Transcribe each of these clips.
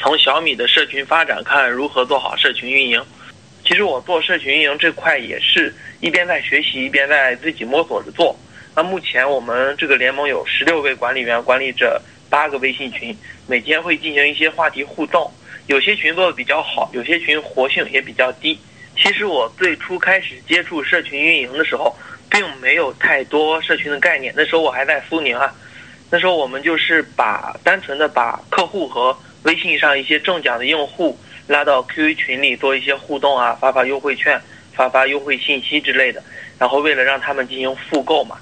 从小米的社群发展看如何做好社群运营。其实我做社群运营这块也是一边在学习，一边在自己摸索着做。那目前我们这个联盟有十六位管理员，管理着八个微信群，每天会进行一些话题互动。有些群做的比较好，有些群活性也比较低。其实我最初开始接触社群运营的时候，并没有太多社群的概念。那时候我还在苏宁啊。那时候我们就是把单纯的把客户和微信上一些中奖的用户拉到 QQ 群里做一些互动啊，发发优惠券、发发优惠信息之类的，然后为了让他们进行复购嘛。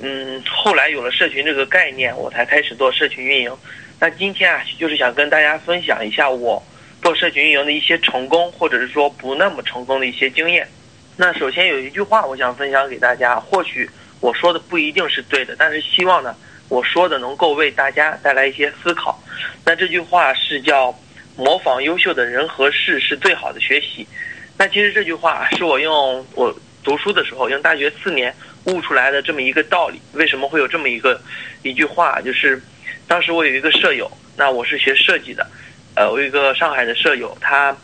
嗯，后来有了社群这个概念，我才开始做社群运营。那今天啊，就是想跟大家分享一下我做社群运营的一些成功，或者是说不那么成功的一些经验。那首先有一句话我想分享给大家，或许我说的不一定是对的，但是希望呢。我说的能够为大家带来一些思考，那这句话是叫模仿优秀的人和事是最好的学习。那其实这句话是我用我读书的时候，用大学四年悟出来的这么一个道理。为什么会有这么一个一句话？就是当时我有一个舍友，那我是学设计的，呃，我有一个上海的舍友，他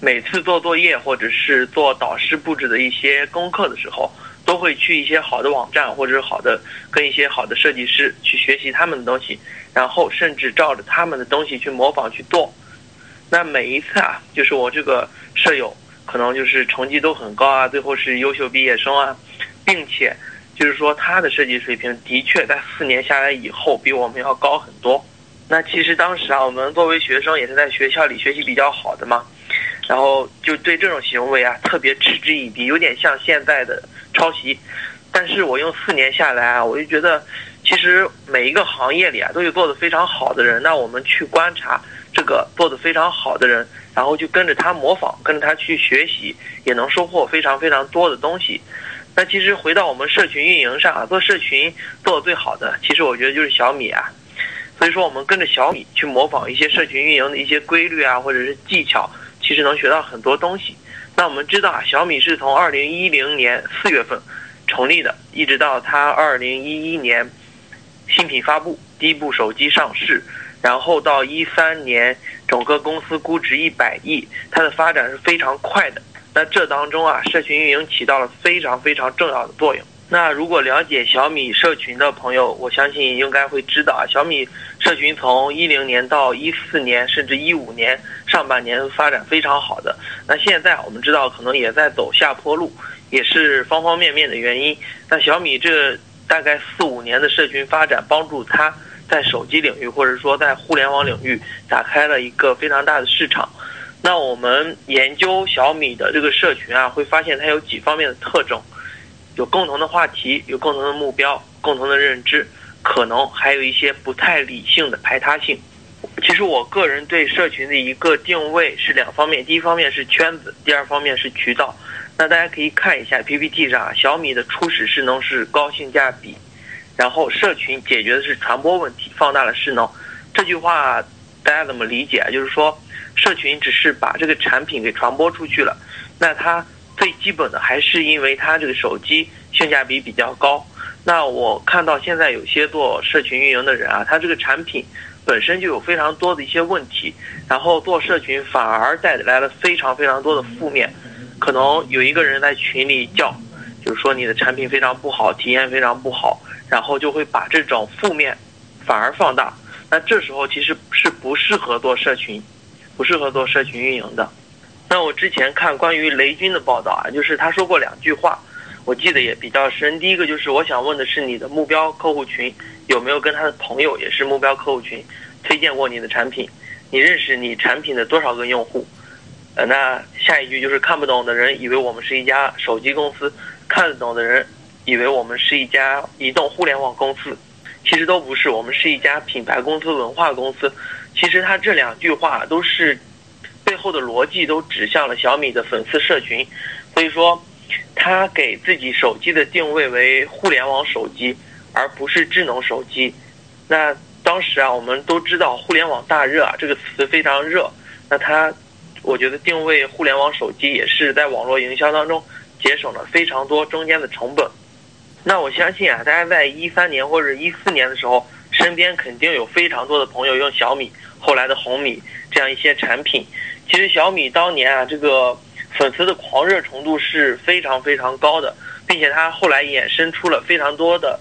每次做作业或者是做导师布置的一些功课的时候。都会去一些好的网站，或者是好的跟一些好的设计师去学习他们的东西，然后甚至照着他们的东西去模仿去做。那每一次啊，就是我这个舍友可能就是成绩都很高啊，最后是优秀毕业生啊，并且就是说他的设计水平的确在四年下来以后比我们要高很多。那其实当时啊，我们作为学生也是在学校里学习比较好的嘛，然后就对这种行为啊特别嗤之以鼻，有点像现在的。抄袭，但是我用四年下来啊，我就觉得，其实每一个行业里啊，都有做的非常好的人。那我们去观察这个做的非常好的人，然后就跟着他模仿，跟着他去学习，也能收获非常非常多的东西。那其实回到我们社群运营上啊，做社群做的最好的，其实我觉得就是小米啊。所以说，我们跟着小米去模仿一些社群运营的一些规律啊，或者是技巧，其实能学到很多东西。那我们知道啊，小米是从二零一零年四月份成立的，一直到它二零一一年新品发布，第一部手机上市，然后到一三年整个公司估值一百亿，它的发展是非常快的。那这当中啊，社群运营起到了非常非常重要的作用。那如果了解小米社群的朋友，我相信应该会知道啊，小米社群从一零年到一四年，甚至一五年上半年发展非常好的。那现在我们知道可能也在走下坡路，也是方方面面的原因。那小米这大概四五年的社群发展，帮助它在手机领域或者说在互联网领域打开了一个非常大的市场。那我们研究小米的这个社群啊，会发现它有几方面的特征。有共同的话题，有共同的目标，共同的认知，可能还有一些不太理性的排他性。其实我个人对社群的一个定位是两方面，第一方面是圈子，第二方面是渠道。那大家可以看一下 PPT 上，小米的初始势能是高性价比，然后社群解决的是传播问题，放大了势能。这句话大家怎么理解？就是说，社群只是把这个产品给传播出去了，那它。最基本的还是因为它这个手机性价比比较高。那我看到现在有些做社群运营的人啊，他这个产品本身就有非常多的一些问题，然后做社群反而带来了非常非常多的负面。可能有一个人在群里叫，就是说你的产品非常不好，体验非常不好，然后就会把这种负面反而放大。那这时候其实是不适合做社群，不适合做社群运营的。那我之前看关于雷军的报道啊，就是他说过两句话，我记得也比较深。第一个就是我想问的是你的目标客户群有没有跟他的朋友也是目标客户群推荐过你的产品？你认识你产品的多少个用户？呃，那下一句就是看不懂的人以为我们是一家手机公司，看得懂的人以为我们是一家移动互联网公司，其实都不是，我们是一家品牌公司、文化公司。其实他这两句话都是后的逻辑都指向了小米的粉丝社群，所以说他给自己手机的定位为互联网手机，而不是智能手机。那当时啊，我们都知道“互联网大热”啊这个词非常热，那他我觉得定位互联网手机也是在网络营销当中节省了非常多中间的成本。那我相信啊，大家在一三年或者一四年的时候，身边肯定有非常多的朋友用小米，后来的红米这样一些产品。其实小米当年啊，这个粉丝的狂热程度是非常非常高的，并且它后来衍生出了非常多的。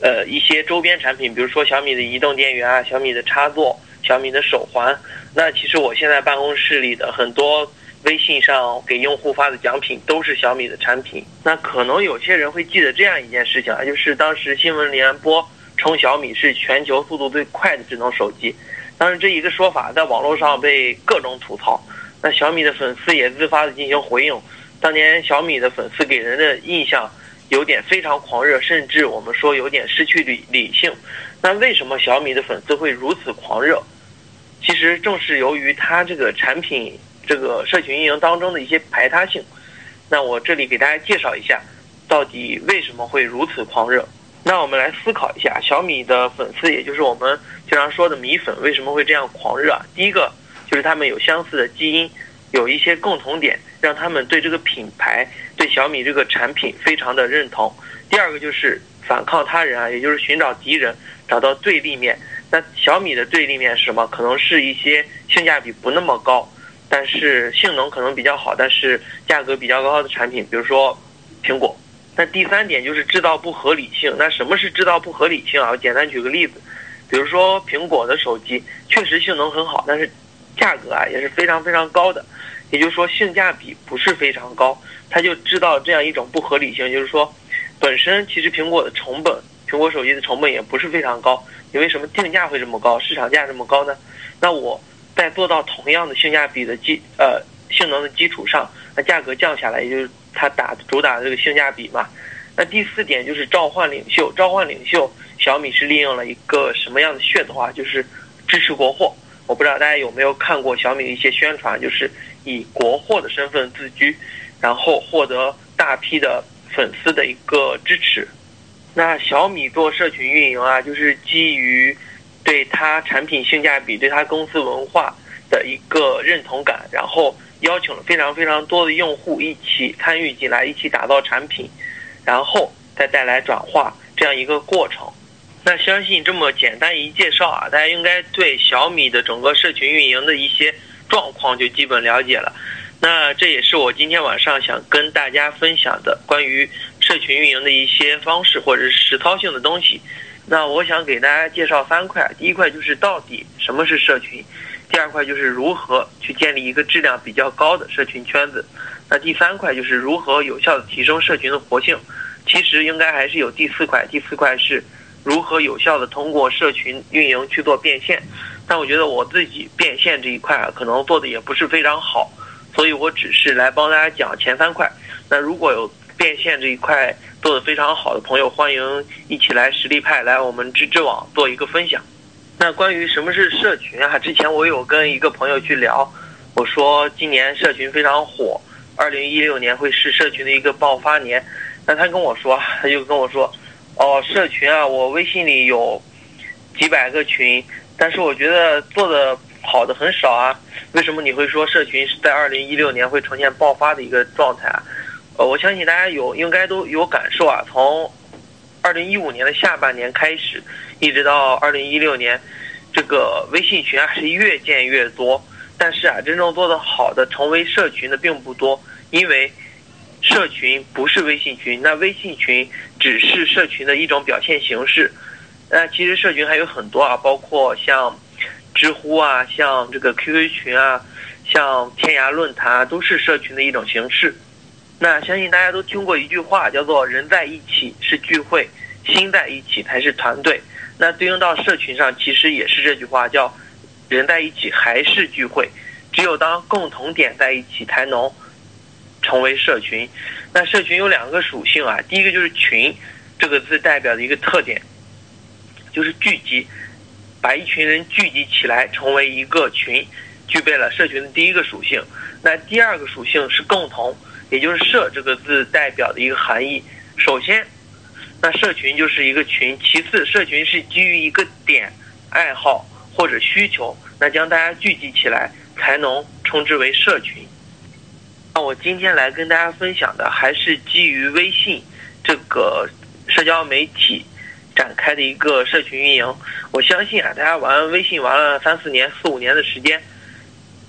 呃，一些周边产品，比如说小米的移动电源啊，小米的插座，小米的手环。那其实我现在办公室里的很多微信上给用户发的奖品都是小米的产品。那可能有些人会记得这样一件事情啊，就是当时新闻联播称小米是全球速度最快的智能手机。当时这一个说法在网络上被各种吐槽。那小米的粉丝也自发的进行回应。当年小米的粉丝给人的印象。有点非常狂热，甚至我们说有点失去理理性。那为什么小米的粉丝会如此狂热？其实正是由于它这个产品这个社群运营当中的一些排他性。那我这里给大家介绍一下，到底为什么会如此狂热？那我们来思考一下，小米的粉丝，也就是我们经常说的米粉，为什么会这样狂热？第一个就是他们有相似的基因。有一些共同点，让他们对这个品牌、对小米这个产品非常的认同。第二个就是反抗他人啊，也就是寻找敌人，找到对立面。那小米的对立面是什么？可能是一些性价比不那么高，但是性能可能比较好，但是价格比较高的产品，比如说苹果。那第三点就是制造不合理性。那什么是制造不合理性啊？我简单举个例子，比如说苹果的手机确实性能很好，但是价格啊也是非常非常高的。也就是说，性价比不是非常高，它就知道这样一种不合理性。就是说，本身其实苹果的成本，苹果手机的成本也不是非常高。你为什么定价会这么高，市场价这么高呢？那我在做到同样的性价比的基呃性能的基础上，那价格降下来，也就是它打主打的这个性价比嘛。那第四点就是召唤领袖，召唤领袖，小米是利用了一个什么样的噱头啊？就是支持国货。我不知道大家有没有看过小米的一些宣传，就是以国货的身份自居，然后获得大批的粉丝的一个支持。那小米做社群运营啊，就是基于对它产品性价比、对它公司文化的一个认同感，然后邀请了非常非常多的用户一起参与进来，一起打造产品，然后再带来转化这样一个过程。那相信这么简单一介绍啊，大家应该对小米的整个社群运营的一些状况就基本了解了。那这也是我今天晚上想跟大家分享的关于社群运营的一些方式或者是实操性的东西。那我想给大家介绍三块，第一块就是到底什么是社群，第二块就是如何去建立一个质量比较高的社群圈子，那第三块就是如何有效的提升社群的活性。其实应该还是有第四块，第四块是。如何有效的通过社群运营去做变现？但我觉得我自己变现这一块啊，可能做的也不是非常好，所以我只是来帮大家讲前三块。那如果有变现这一块做的非常好的朋友，欢迎一起来实力派来我们知知网做一个分享。那关于什么是社群啊？之前我有跟一个朋友去聊，我说今年社群非常火，二零一六年会是社群的一个爆发年。那他跟我说，他就跟我说。哦，社群啊，我微信里有几百个群，但是我觉得做的好的很少啊。为什么你会说社群是在二零一六年会呈现爆发的一个状态啊？呃，我相信大家有应该都有感受啊。从二零一五年的下半年开始，一直到二零一六年，这个微信群啊是越建越多，但是啊，真正做的好的成为社群的并不多，因为。社群不是微信群，那微信群只是社群的一种表现形式。那其实社群还有很多啊，包括像知乎啊，像这个 QQ 群啊，像天涯论坛啊，都是社群的一种形式。那相信大家都听过一句话，叫做“人在一起是聚会，心在一起才是团队”。那对应到社群上，其实也是这句话，叫“人在一起还是聚会，只有当共同点在一起，才能”。成为社群，那社群有两个属性啊，第一个就是群，这个字代表的一个特点，就是聚集。把一群人聚集起来成为一个群，具备了社群的第一个属性。那第二个属性是共同，也就是“社”这个字代表的一个含义。首先，那社群就是一个群；其次，社群是基于一个点、爱好或者需求，那将大家聚集起来，才能称之为社群。那我今天来跟大家分享的，还是基于微信这个社交媒体展开的一个社群运营。我相信啊，大家玩微信玩了三四年、四五年的时间。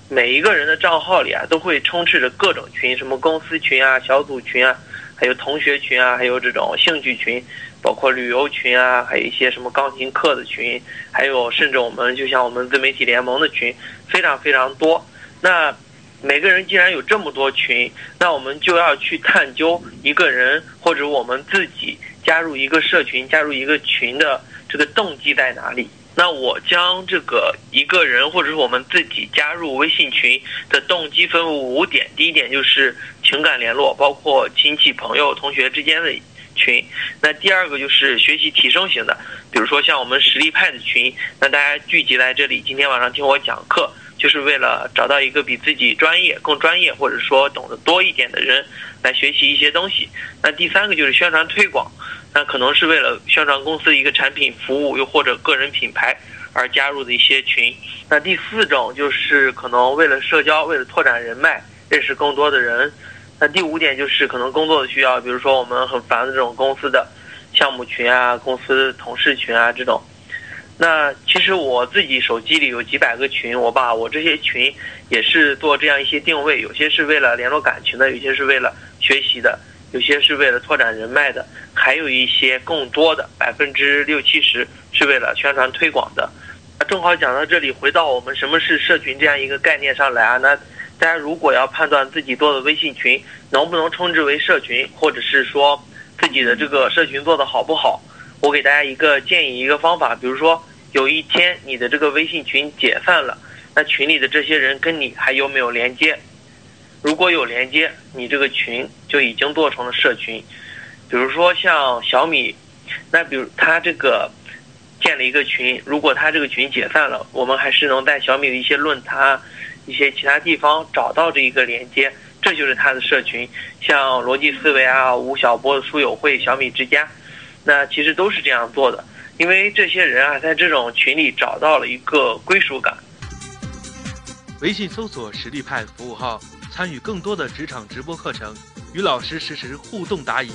每一个人的账号里啊，都会充斥着各种群，什么公司群啊、小组群啊，还有同学群啊，还有这种兴趣群，包括旅游群啊，还有一些什么钢琴课的群，还有甚至我们就像我们自媒体联盟的群，非常非常多。那每个人既然有这么多群，那我们就要去探究一个人或者我们自己加入一个社群、加入一个群的这个动机在哪里。那我将这个一个人或者是我们自己加入微信群的动机分为五点。第一点就是情感联络，包括亲戚、朋友、同学之间的群。那第二个就是学习提升型的，比如说像我们实力派的群，那大家聚集在这里，今天晚上听我讲课，就是为了找到一个比自己专业、更专业或者说懂得多一点的人来学习一些东西。那第三个就是宣传推广。那可能是为了宣传公司的一个产品服务，又或者个人品牌而加入的一些群。那第四种就是可能为了社交，为了拓展人脉，认识更多的人。那第五点就是可能工作的需要，比如说我们很烦的这种公司的项目群啊、公司同事群啊这种。那其实我自己手机里有几百个群，我把我这些群也是做这样一些定位，有些是为了联络感情的，有些是为了学习的。有些是为了拓展人脉的，还有一些更多的百分之六七十是为了宣传推广的。那正好讲到这里，回到我们什么是社群这样一个概念上来啊。那大家如果要判断自己做的微信群能不能称之为社群，或者是说自己的这个社群做的好不好，我给大家一个建议，一个方法。比如说有一天你的这个微信群解散了，那群里的这些人跟你还有没有连接？如果有连接，你这个群就已经做成了社群。比如说像小米，那比如他这个建了一个群，如果他这个群解散了，我们还是能在小米的一些论坛、一些其他地方找到这一个连接，这就是他的社群。像逻辑思维啊、吴晓波的书友会、小米之家，那其实都是这样做的，因为这些人啊，在这种群里找到了一个归属感。微信搜索“实力派”服务号。参与更多的职场直播课程，与老师实时互动答疑。